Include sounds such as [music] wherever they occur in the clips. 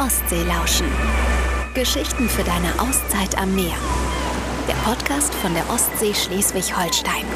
Ostsee lauschen. Geschichten für deine Auszeit am Meer. Der Podcast von der Ostsee Schleswig-Holstein.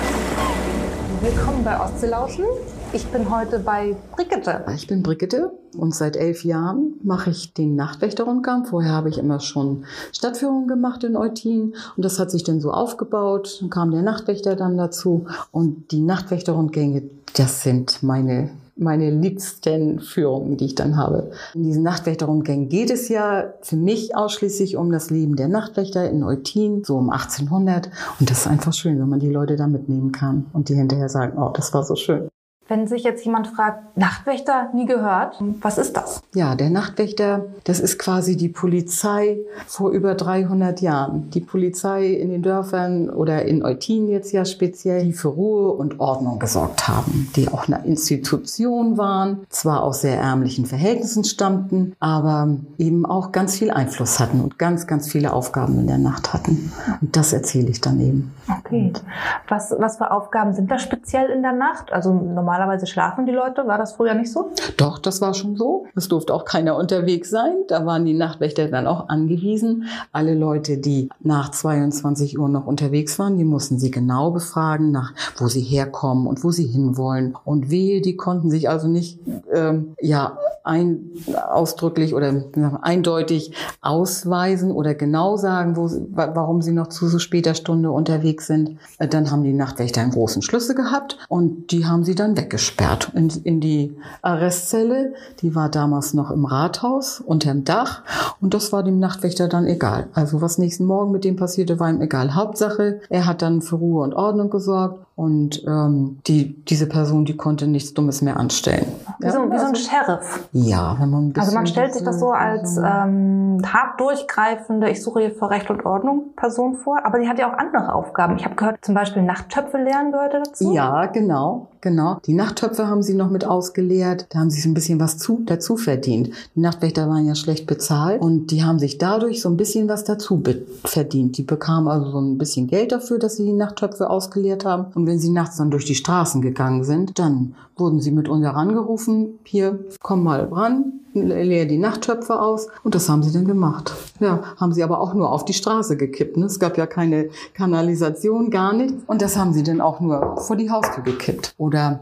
Willkommen bei Ostseelauschen. Ich bin heute bei Brigitte. Ich bin Brigitte und seit elf Jahren mache ich den Nachtwächterrundgang. Vorher habe ich immer schon Stadtführungen gemacht in Eutin und das hat sich dann so aufgebaut. Dann kam der Nachtwächter dann dazu und die Nachtwächterrundgänge, das sind meine meine liebsten Führungen, die ich dann habe. In diesen Nachtwächterrundgängen geht es ja für mich ausschließlich um das Leben der Nachtwächter in Eutin, so um 1800. Und das ist einfach schön, wenn man die Leute da mitnehmen kann und die hinterher sagen, oh, das war so schön. Wenn sich jetzt jemand fragt, Nachtwächter, nie gehört, was ist das? Ja, der Nachtwächter, das ist quasi die Polizei vor über 300 Jahren. Die Polizei in den Dörfern oder in Eutin jetzt ja speziell, die für Ruhe und Ordnung gesorgt haben, die auch eine Institution waren, zwar aus sehr ärmlichen Verhältnissen stammten, aber eben auch ganz viel Einfluss hatten und ganz, ganz viele Aufgaben in der Nacht hatten. Und das erzähle ich dann eben. Okay. Was, was für Aufgaben sind da speziell in der Nacht? Also normal normalerweise schlafen die Leute. War das früher nicht so? Doch, das war schon so. Es durfte auch keiner unterwegs sein. Da waren die Nachtwächter dann auch angewiesen. Alle Leute, die nach 22 Uhr noch unterwegs waren, die mussten sie genau befragen, nach wo sie herkommen und wo sie hinwollen. Und wehe, die konnten sich also nicht ähm, ja ein, ausdrücklich oder eindeutig ausweisen oder genau sagen, wo, warum sie noch zu so später Stunde unterwegs sind. Äh, dann haben die Nachtwächter einen großen Schlüssel gehabt und die haben sie dann weggesperrt in, in die Arrestzelle. Die war damals noch im Rathaus unterm Dach und das war dem Nachtwächter dann egal. Also was nächsten Morgen mit dem passierte, war ihm egal. Hauptsache, er hat dann für Ruhe und Ordnung gesorgt und ähm, die, diese Person, die konnte nichts Dummes mehr anstellen. Wie, so, wie so ein Sheriff. Ja, wenn man ein Also man stellt sich das so als ähm, hart durchgreifende, ich suche hier für Recht und Ordnung Person vor, aber die hat ja auch andere Aufgaben. Ich habe gehört, zum Beispiel Nachttöpfe lernen gehörte dazu. Ja, genau, genau. Die Nachttöpfe haben sie noch mit ausgeleert. Da haben sie so ein bisschen was zu, dazu verdient. Die Nachtwächter waren ja schlecht bezahlt und die haben sich dadurch so ein bisschen was dazu verdient. Die bekamen also so ein bisschen Geld dafür, dass sie die Nachttöpfe ausgeleert haben. Und wenn sie nachts dann durch die Straßen gegangen sind, dann wurden sie mit uns herangerufen, hier, komm mal ran, leer die Nachttöpfe aus. Und das haben sie dann gemacht. Ja, haben sie aber auch nur auf die Straße gekippt. Ne? Es gab ja keine Kanalisation, gar nichts. Und das haben sie dann auch nur vor die Haustür gekippt. Oder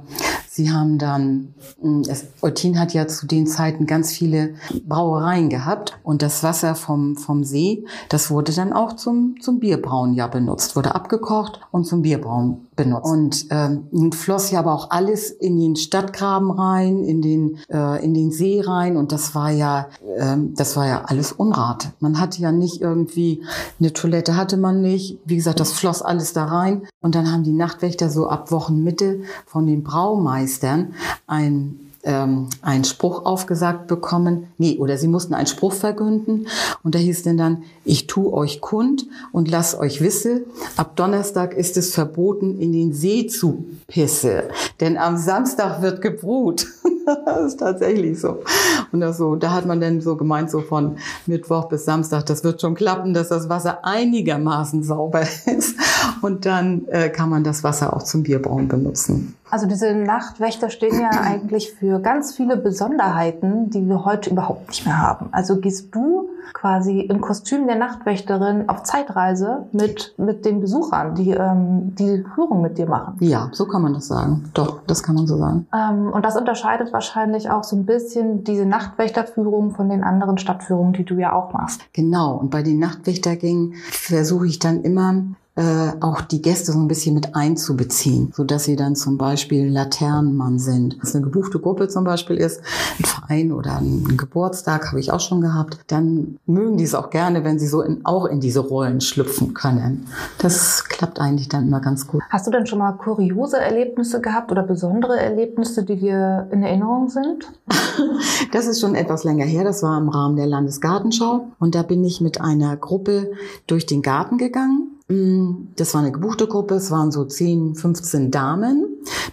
Sie haben dann, hm, es, Eutin hat ja zu den Zeiten ganz viele Brauereien gehabt und das Wasser vom, vom See, das wurde dann auch zum, zum Bierbrauen ja benutzt, wurde abgekocht und zum Bierbrauen benutzt. Und ähm, floss ja aber auch alles in den Stadtgraben rein, in den, äh, in den See rein und das war ja, ähm, das war ja alles Unrat. Man hatte ja nicht irgendwie, eine Toilette hatte man nicht. Wie gesagt, das floss alles da rein. Und dann haben die Nachtwächter so ab Wochenmitte von den Braumeistern ein ähm, einen Spruch aufgesagt bekommen. Nee, oder sie mussten einen Spruch verkünden. Und da hieß denn dann, ich tu euch kund und lass euch wisse, ab Donnerstag ist es verboten, in den See zu pisse. Denn am Samstag wird gebrut. [laughs] das ist tatsächlich so. Und das so, da hat man dann so gemeint, so von Mittwoch bis Samstag, das wird schon klappen, dass das Wasser einigermaßen sauber [laughs] ist. Und dann äh, kann man das Wasser auch zum Bierbrauen benutzen. Also diese Nachtwächter stehen ja [clears throat] eigentlich für ganz viele Besonderheiten, die wir heute überhaupt nicht mehr haben. Also gehst du quasi im Kostüm der Nachtwächterin auf Zeitreise mit, mit den Besuchern, die ähm, die Führung mit dir machen. Ja, so kann man das sagen. Doch, das kann man so sagen. Ähm, und das unterscheidet wahrscheinlich auch so ein bisschen diese Nachtwächterführung von den anderen Stadtführungen, die du ja auch machst. Genau. Und bei den Nachtwächtergängen versuche ich dann immer äh, auch die Gäste so ein bisschen mit einzubeziehen, so dass sie dann zum Beispiel Laternenmann sind. Was eine gebuchte Gruppe zum Beispiel ist, ein Verein oder ein Geburtstag habe ich auch schon gehabt, dann mögen die es auch gerne, wenn sie so in, auch in diese Rollen schlüpfen können. Das klappt eigentlich dann immer ganz gut. Hast du denn schon mal kuriose Erlebnisse gehabt oder besondere Erlebnisse, die dir in Erinnerung sind? [laughs] das ist schon etwas länger her. Das war im Rahmen der Landesgartenschau und da bin ich mit einer Gruppe durch den Garten gegangen das war eine gebuchte Gruppe, es waren so 10, 15 Damen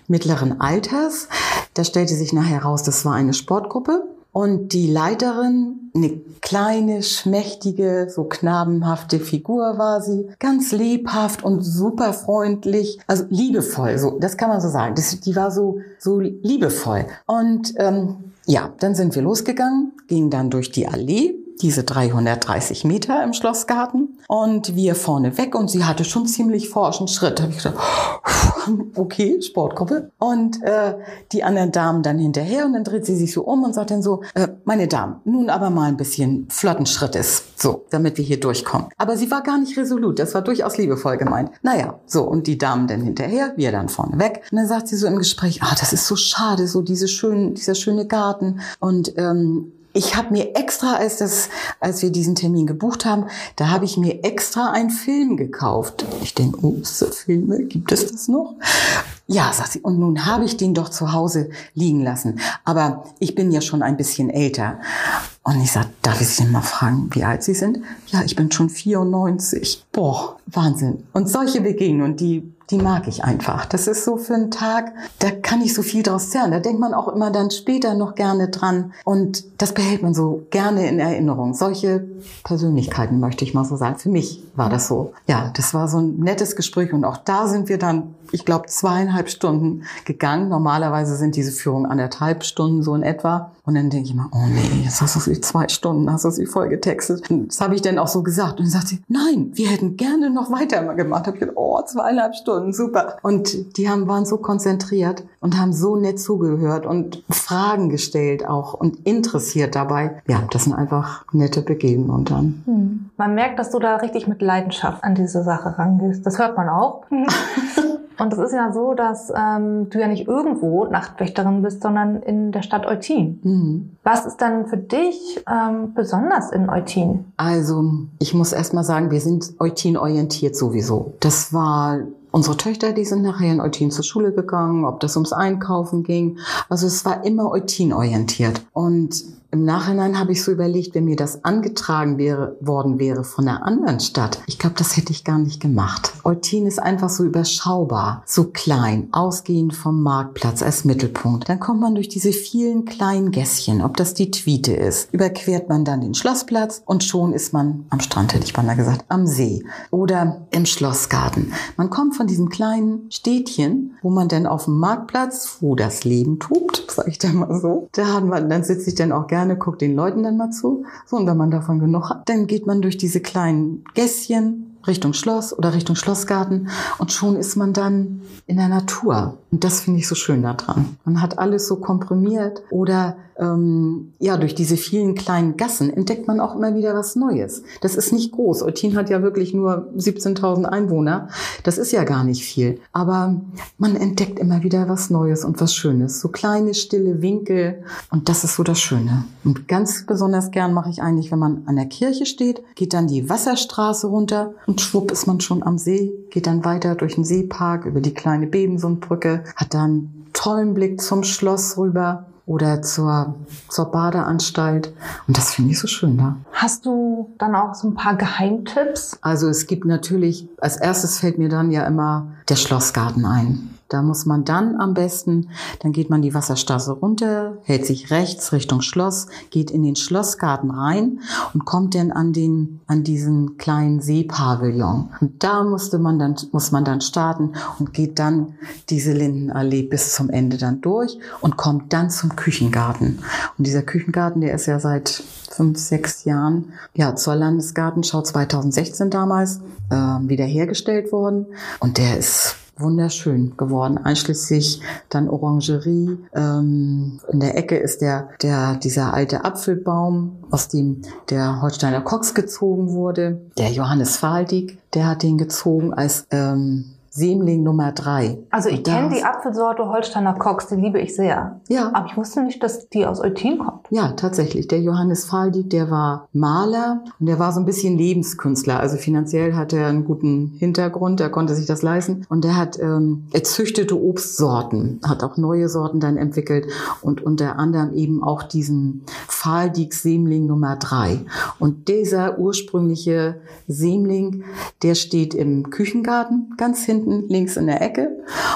mittleren Alters. Da stellte sich nachher heraus, das war eine Sportgruppe. Und die Leiterin, eine kleine, schmächtige, so knabenhafte Figur war sie, ganz lebhaft und super freundlich, also liebevoll, so, das kann man so sagen. Das, die war so, so liebevoll. Und ähm, ja, dann sind wir losgegangen, gingen dann durch die Allee diese 330 Meter im Schlossgarten und wir vorne weg und sie hatte schon ziemlich forschen Schritt. Da habe ich gedacht, [laughs] okay, Sportgruppe. Und äh, die anderen Damen dann hinterher und dann dreht sie sich so um und sagt dann so, äh, meine Damen, nun aber mal ein bisschen flotten Schrittes, so, damit wir hier durchkommen. Aber sie war gar nicht resolut, das war durchaus liebevoll gemeint. Naja, so, und die Damen dann hinterher, wir dann vorne weg. Und dann sagt sie so im Gespräch, ah, das ist so schade, so diese schönen, dieser schöne Garten und ähm, ich habe mir extra, als das, als wir diesen Termin gebucht haben, da habe ich mir extra einen Film gekauft. Ich denke, oh, so Filme, gibt es das noch? Ja, sagt sie, und nun habe ich den doch zu Hause liegen lassen. Aber ich bin ja schon ein bisschen älter. Und ich sage, darf ich Sie mal fragen, wie alt Sie sind? Ja, ich bin schon 94. Boah, Wahnsinn. Und solche Begegnungen, die die mag ich einfach. Das ist so für einen Tag, da kann ich so viel draus zerren. Da denkt man auch immer dann später noch gerne dran. Und das behält man so gerne in Erinnerung. Solche Persönlichkeiten möchte ich mal so sagen. Für mich war das so. Ja, das war so ein nettes Gespräch. Und auch da sind wir dann, ich glaube, zweieinhalb Stunden gegangen. Normalerweise sind diese Führungen anderthalb Stunden so in etwa. Und dann denke ich mal, oh nee, jetzt hast du sie zwei Stunden, hast du sie voll getextet. Und das habe ich dann auch so gesagt. Und dann sagt sie, nein, wir hätten gerne noch weiter gemacht. Hab ich gedacht, oh, zweieinhalb Stunden und super. Und die haben, waren so konzentriert und haben so nett zugehört und Fragen gestellt auch und interessiert dabei. Ja, das sind einfach nette Begegnungen dann. Hm. Man merkt, dass du da richtig mit Leidenschaft an diese Sache rangehst. Das hört man auch. [laughs] Und es ist ja so, dass ähm, du ja nicht irgendwo Nachtwächterin bist, sondern in der Stadt Eutin. Mhm. Was ist dann für dich ähm, besonders in Eutin? Also, ich muss erst mal sagen, wir sind Eutin orientiert sowieso. Das war Unsere Töchter, die sind nachher in Eutin zur Schule gegangen, ob das ums Einkaufen ging. Also es war immer Eutin orientiert. Und im Nachhinein habe ich so überlegt, wenn mir das angetragen wäre, worden wäre von einer anderen Stadt, ich glaube, das hätte ich gar nicht gemacht. Eutin ist einfach so überschaubar, so klein, ausgehend vom Marktplatz als Mittelpunkt. Dann kommt man durch diese vielen kleinen Gässchen, ob das die Tweete ist, überquert man dann den Schlossplatz und schon ist man am Strand, hätte ich beinahe gesagt, am See oder im Schlossgarten. Man kommt von diesem kleinen Städtchen, wo man dann auf dem Marktplatz, wo das Leben tobt, [laughs] sag ich da mal so, da hat man, dann sitze ich dann auch gerne gerne, guckt den Leuten dann mal zu. So, und wenn man davon genug hat, dann geht man durch diese kleinen Gässchen Richtung Schloss oder Richtung Schlossgarten und schon ist man dann in der Natur. Und das finde ich so schön daran. Man hat alles so komprimiert oder ähm, ja, durch diese vielen kleinen Gassen entdeckt man auch immer wieder was Neues. Das ist nicht groß. Eutin hat ja wirklich nur 17.000 Einwohner. Das ist ja gar nicht viel. Aber man entdeckt immer wieder was Neues und was Schönes. So kleine, stille Winkel. Und das ist so das Schöne. Und ganz besonders gern mache ich eigentlich, wenn man an der Kirche steht, geht dann die Wasserstraße runter und schwupp ist man schon am See, geht dann weiter durch den Seepark über die kleine Bebensundbrücke, hat dann tollen Blick zum Schloss rüber oder zur, zur Badeanstalt. Und das finde ich so schön da. Hast du dann auch so ein paar Geheimtipps? Also es gibt natürlich, als erstes fällt mir dann ja immer der Schlossgarten ein. Da muss man dann am besten, dann geht man die Wasserstraße runter, hält sich rechts Richtung Schloss, geht in den Schlossgarten rein und kommt dann an den, an diesen kleinen Seepavillon. Und da musste man dann, muss man dann starten und geht dann diese Lindenallee bis zum Ende dann durch und kommt dann zum Küchengarten. Und dieser Küchengarten, der ist ja seit fünf, sechs Jahren, ja, zur Landesgartenschau 2016 damals, äh, wiederhergestellt worden. Und der ist wunderschön geworden, einschließlich dann Orangerie. Ähm, in der Ecke ist der, der, dieser alte Apfelbaum, aus dem der Holsteiner Cox gezogen wurde. Der Johannes Faldig, der hat den gezogen als ähm, Sämling Nummer drei. Also ich kenne die Apfelsorte Holsteiner Cox, die liebe ich sehr. Ja. Aber ich wusste nicht, dass die aus Eutin kommt. Ja, tatsächlich. Der Johannes Faldig, der war Maler und der war so ein bisschen Lebenskünstler. Also finanziell hat er einen guten Hintergrund, er konnte sich das leisten. Und er hat, ähm, er züchtete Obstsorten, hat auch neue Sorten dann entwickelt und unter anderem eben auch diesen Faldig Sämling Nummer drei. Und dieser ursprüngliche Sämling, der steht im Küchengarten ganz hinten hinten links in der Ecke.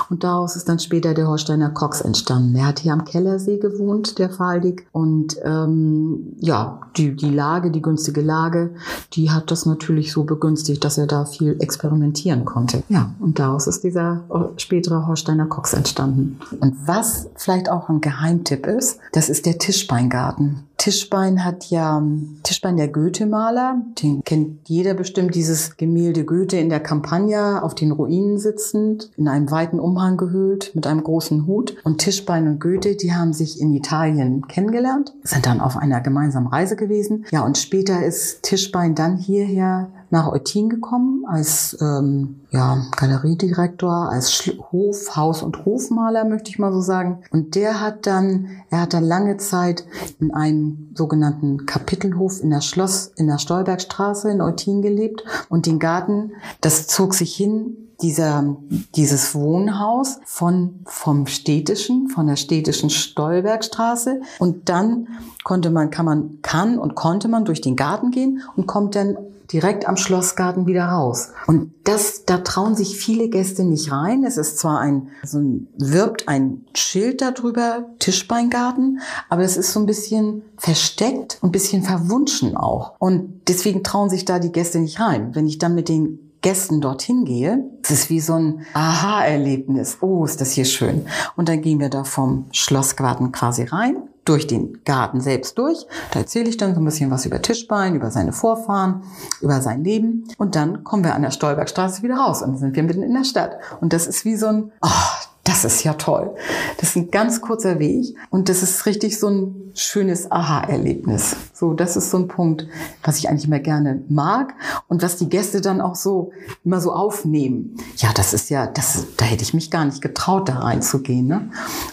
Und daraus ist dann später der Holsteiner Cox entstanden. Der hat hier am Kellersee gewohnt, der Faldig. Und ähm, ja, die, die Lage, die günstige Lage, die hat das natürlich so begünstigt, dass er da viel experimentieren konnte. Ja, und daraus ist dieser spätere Holsteiner Cox entstanden. Und was vielleicht auch ein Geheimtipp ist, das ist der Tischbeingarten. Tischbein hat ja, Tischbein der Goethe-Maler, den kennt jeder bestimmt, dieses Gemälde Goethe in der Campagna auf den Ruinen sitzend, in einem weiten Umhang gehüllt, mit einem großen Hut. Und Tischbein und Goethe, die haben sich in Italien kennengelernt, sind dann auf einer gemeinsamen Reise gewesen. Ja, und später ist Tischbein dann hierher nach Eutin gekommen als ähm, ja, Galeriedirektor, als Schlo Hof, Haus- und Hofmaler, möchte ich mal so sagen. Und der hat dann, er hat dann lange Zeit in einem sogenannten Kapitelhof in der Schloss, in der Stolbergstraße in Eutin gelebt. Und den Garten, das zog sich hin dieser, dieses Wohnhaus von, vom städtischen, von der städtischen Stolbergstraße. Und dann konnte man, kann man, kann und konnte man durch den Garten gehen und kommt dann direkt am Schlossgarten wieder raus. Und das, da trauen sich viele Gäste nicht rein. Es ist zwar ein, so ein, wirbt ein Schild darüber, Tischbeingarten, aber es ist so ein bisschen versteckt und ein bisschen verwunschen auch. Und deswegen trauen sich da die Gäste nicht rein. Wenn ich dann mit den Gästen dorthin gehe, es ist wie so ein Aha-Erlebnis. Oh, ist das hier schön. Und dann gehen wir da vom Schlossgarten quasi rein durch den Garten selbst durch. Da erzähle ich dann so ein bisschen was über Tischbein, über seine Vorfahren, über sein Leben. Und dann kommen wir an der Stolbergstraße wieder raus und sind wir mitten in der Stadt. Und das ist wie so ein, oh, das ist ja toll. Das ist ein ganz kurzer Weg und das ist richtig so ein schönes Aha-Erlebnis. So, das ist so ein Punkt, was ich eigentlich immer gerne mag und was die Gäste dann auch so immer so aufnehmen. Ja, das ist ja, das, da hätte ich mich gar nicht getraut, da reinzugehen. Ne?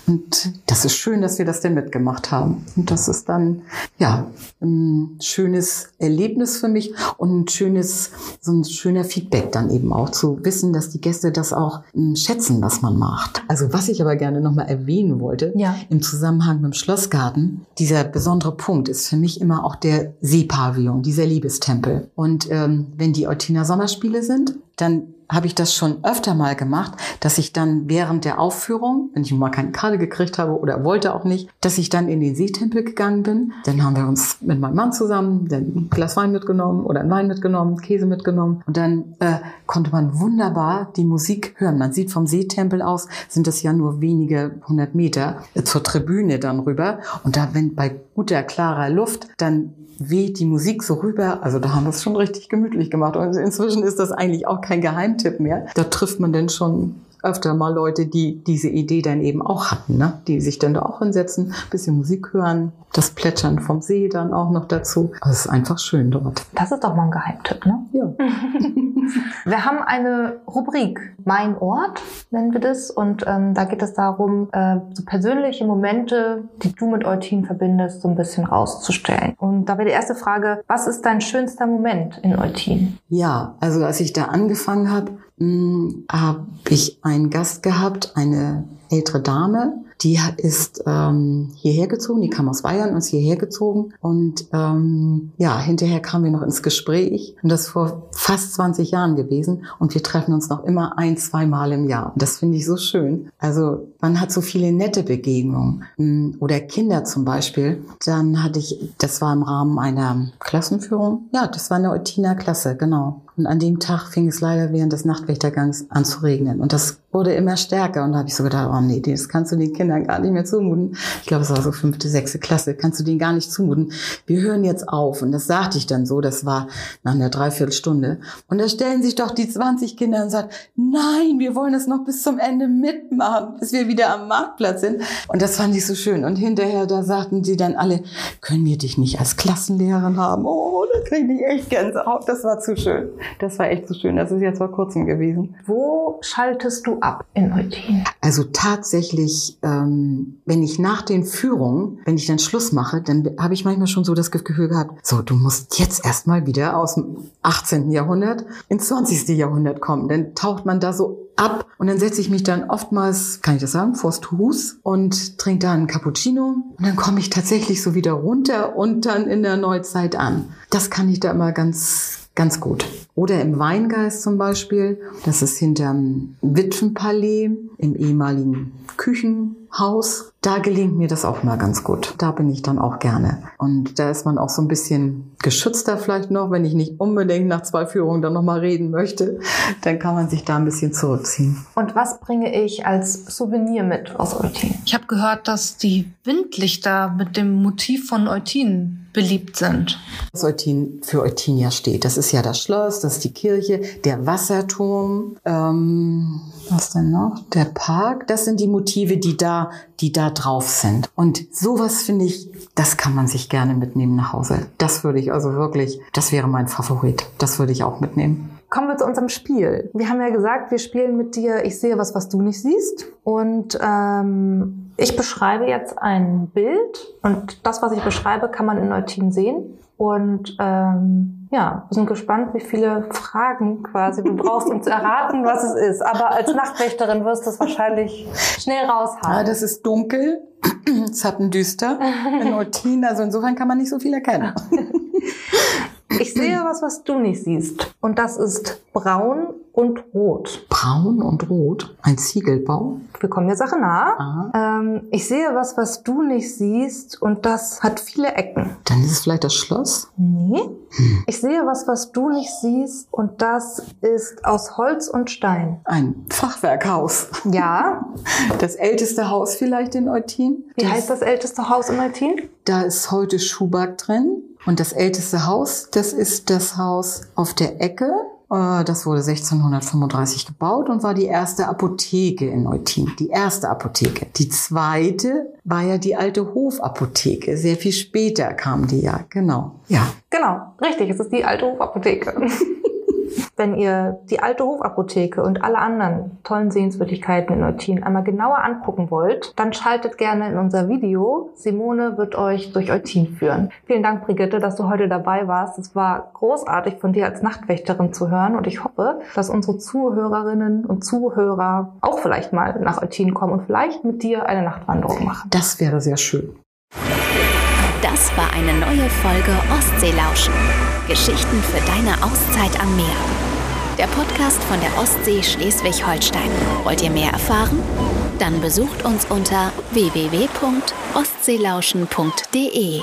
Und das ist schön, dass wir das denn mitgemacht haben. Und das ist dann ja ein schönes Erlebnis für mich und ein schönes, so ein schöner Feedback dann eben auch zu wissen, dass die Gäste das auch hm, schätzen, was man macht. Also was ich aber gerne nochmal erwähnen wollte, ja. im Zusammenhang mit dem Schlossgarten, dieser besondere Punkt ist für mich immer auch der Seepavillon, dieser Liebestempel. Und ähm, wenn die Eutiner Sommerspiele sind, dann habe ich das schon öfter mal gemacht, dass ich dann während der Aufführung, wenn ich mal keine Karte gekriegt habe oder wollte auch nicht, dass ich dann in den Seetempel gegangen bin. Dann haben wir uns mit meinem Mann zusammen ein Glas Wein mitgenommen oder einen Wein mitgenommen, Käse mitgenommen und dann äh, konnte man wunderbar die Musik hören. Man sieht vom Seetempel aus, sind es ja nur wenige hundert Meter äh, zur Tribüne dann rüber und da, wenn bei guter, klarer Luft, dann weht die Musik so rüber. Also da haben wir es schon richtig gemütlich gemacht. Und inzwischen ist das eigentlich auch kein Geheimtipp mehr. Da trifft man denn schon öfter mal Leute, die diese Idee dann eben auch hatten, ne? die sich dann da auch hinsetzen, bisschen Musik hören, das Plätschern vom See dann auch noch dazu. Also es ist einfach schön dort. Das ist doch mal ein Geheimtipp, ne? Ja. [laughs] wir haben eine Rubrik, Mein Ort nennen wir das. Und ähm, da geht es darum, äh, so persönliche Momente, die du mit Eutin verbindest, so ein bisschen rauszustellen. Und da wäre die erste Frage, was ist dein schönster Moment in Eutin? Ja, also als ich da angefangen habe, habe ich einen Gast gehabt, eine ältere Dame, die ist ähm, hierher gezogen, die kam aus Bayern und ist hierher gezogen. Und ähm, ja, hinterher kamen wir noch ins Gespräch. Und das vor fast 20 Jahren gewesen. Und wir treffen uns noch immer ein, zwei Mal im Jahr. Und das finde ich so schön. Also man hat so viele nette Begegnungen. Hm, oder Kinder zum Beispiel. Dann hatte ich, das war im Rahmen einer Klassenführung. Ja, das war eine Eutiner Klasse, genau. Und an dem Tag fing es leider während des Nachtwächtergangs an zu regnen. Und das wurde immer stärker. Und da habe ich so gedacht, oh nee, das kannst du den Kindern gar nicht mehr zumuten. Ich glaube, es war so fünfte, sechste Klasse. Kannst du denen gar nicht zumuten. Wir hören jetzt auf. Und das sagte ich dann so. Das war nach einer Dreiviertelstunde. Und da stellen sich doch die 20 Kinder und sagen, nein, wir wollen das noch bis zum Ende mitmachen, bis wir wieder am Marktplatz sind. Und das fand ich so schön. Und hinterher, da sagten sie dann alle, können wir dich nicht als Klassenlehrerin haben? Oh, da kriege ich echt Gänsehaut. Das war zu schön. Das war echt so schön. Das ist jetzt vor kurzem gewesen. Wo schaltest du ab in Eutin? Also tatsächlich, ähm, wenn ich nach den Führungen, wenn ich dann Schluss mache, dann habe ich manchmal schon so das Gefühl gehabt, so, du musst jetzt erstmal wieder aus dem 18. Jahrhundert ins 20. Jahrhundert kommen. Dann taucht man da so ab und dann setze ich mich dann oftmals, kann ich das sagen, vors Hus und trinke da einen Cappuccino und dann komme ich tatsächlich so wieder runter und dann in der Neuzeit an. Das kann ich da immer ganz Ganz gut. Oder im Weingeist zum Beispiel. Das ist hinterm Witwenpalais im ehemaligen Küchenhaus. Da gelingt mir das auch mal ganz gut. Da bin ich dann auch gerne. Und da ist man auch so ein bisschen geschützter vielleicht noch, wenn ich nicht unbedingt nach zwei Führungen dann nochmal reden möchte. Dann kann man sich da ein bisschen zurückziehen. Und was bringe ich als Souvenir mit aus Eutin? Ich habe gehört, dass die Windlichter mit dem Motiv von Eutin beliebt sind. Was Eutin für Eutinia steht. Das ist ja das Schloss, das ist die Kirche, der Wasserturm, ähm, was denn noch? Der Park. Das sind die Motive, die da, die da drauf sind. Und sowas finde ich, das kann man sich gerne mitnehmen nach Hause. Das würde ich also wirklich, das wäre mein Favorit. Das würde ich auch mitnehmen. Kommen wir zu unserem Spiel. Wir haben ja gesagt, wir spielen mit dir, ich sehe was, was du nicht siehst. Und ähm, ich beschreibe jetzt ein Bild und das, was ich beschreibe, kann man in Neutin sehen. Und ähm, ja, wir sind gespannt, wie viele Fragen quasi du brauchst, um zu erraten, was es ist. Aber als Nachtwächterin wirst du es wahrscheinlich schnell raushaben. Ja, das ist dunkel, zappendüster in Neutin, also insofern kann man nicht so viel erkennen. Ich sehe was, was du nicht siehst. Und das ist braun und rot. Braun und rot? Ein Ziegelbau? Wir kommen der Sache nah. Ähm, ich sehe was, was du nicht siehst. Und das hat viele Ecken. Dann ist es vielleicht das Schloss? Nee. Ich sehe was, was du nicht siehst. Und das ist aus Holz und Stein. Ein Fachwerkhaus. Ja. [laughs] Das älteste Haus vielleicht in Eutin. Wie heißt das älteste Haus in Eutin? Da ist heute Schuhbag drin. Und das älteste Haus, das ist das Haus auf der Ecke. Äh, Das wurde 1635 gebaut und war die erste Apotheke in Eutin. Die erste Apotheke. Die zweite war ja die alte Hofapotheke. Sehr viel später kam die ja. Genau. Ja. Genau, richtig. Es ist die alte Hofapotheke. [laughs] Wenn ihr die alte Hofapotheke und alle anderen tollen Sehenswürdigkeiten in Eutin einmal genauer angucken wollt, dann schaltet gerne in unser Video. Simone wird euch durch Eutin führen. Vielen Dank, Brigitte, dass du heute dabei warst. Es war großartig von dir als Nachtwächterin zu hören und ich hoffe, dass unsere Zuhörerinnen und Zuhörer auch vielleicht mal nach Eutin kommen und vielleicht mit dir eine Nachtwanderung machen. Das wäre sehr schön. Das war eine neue Folge Ostseelauschen. Geschichten für deine Auszeit am Meer. Der Podcast von der Ostsee Schleswig-Holstein. Wollt ihr mehr erfahren? Dann besucht uns unter www.ostseelauschen.de.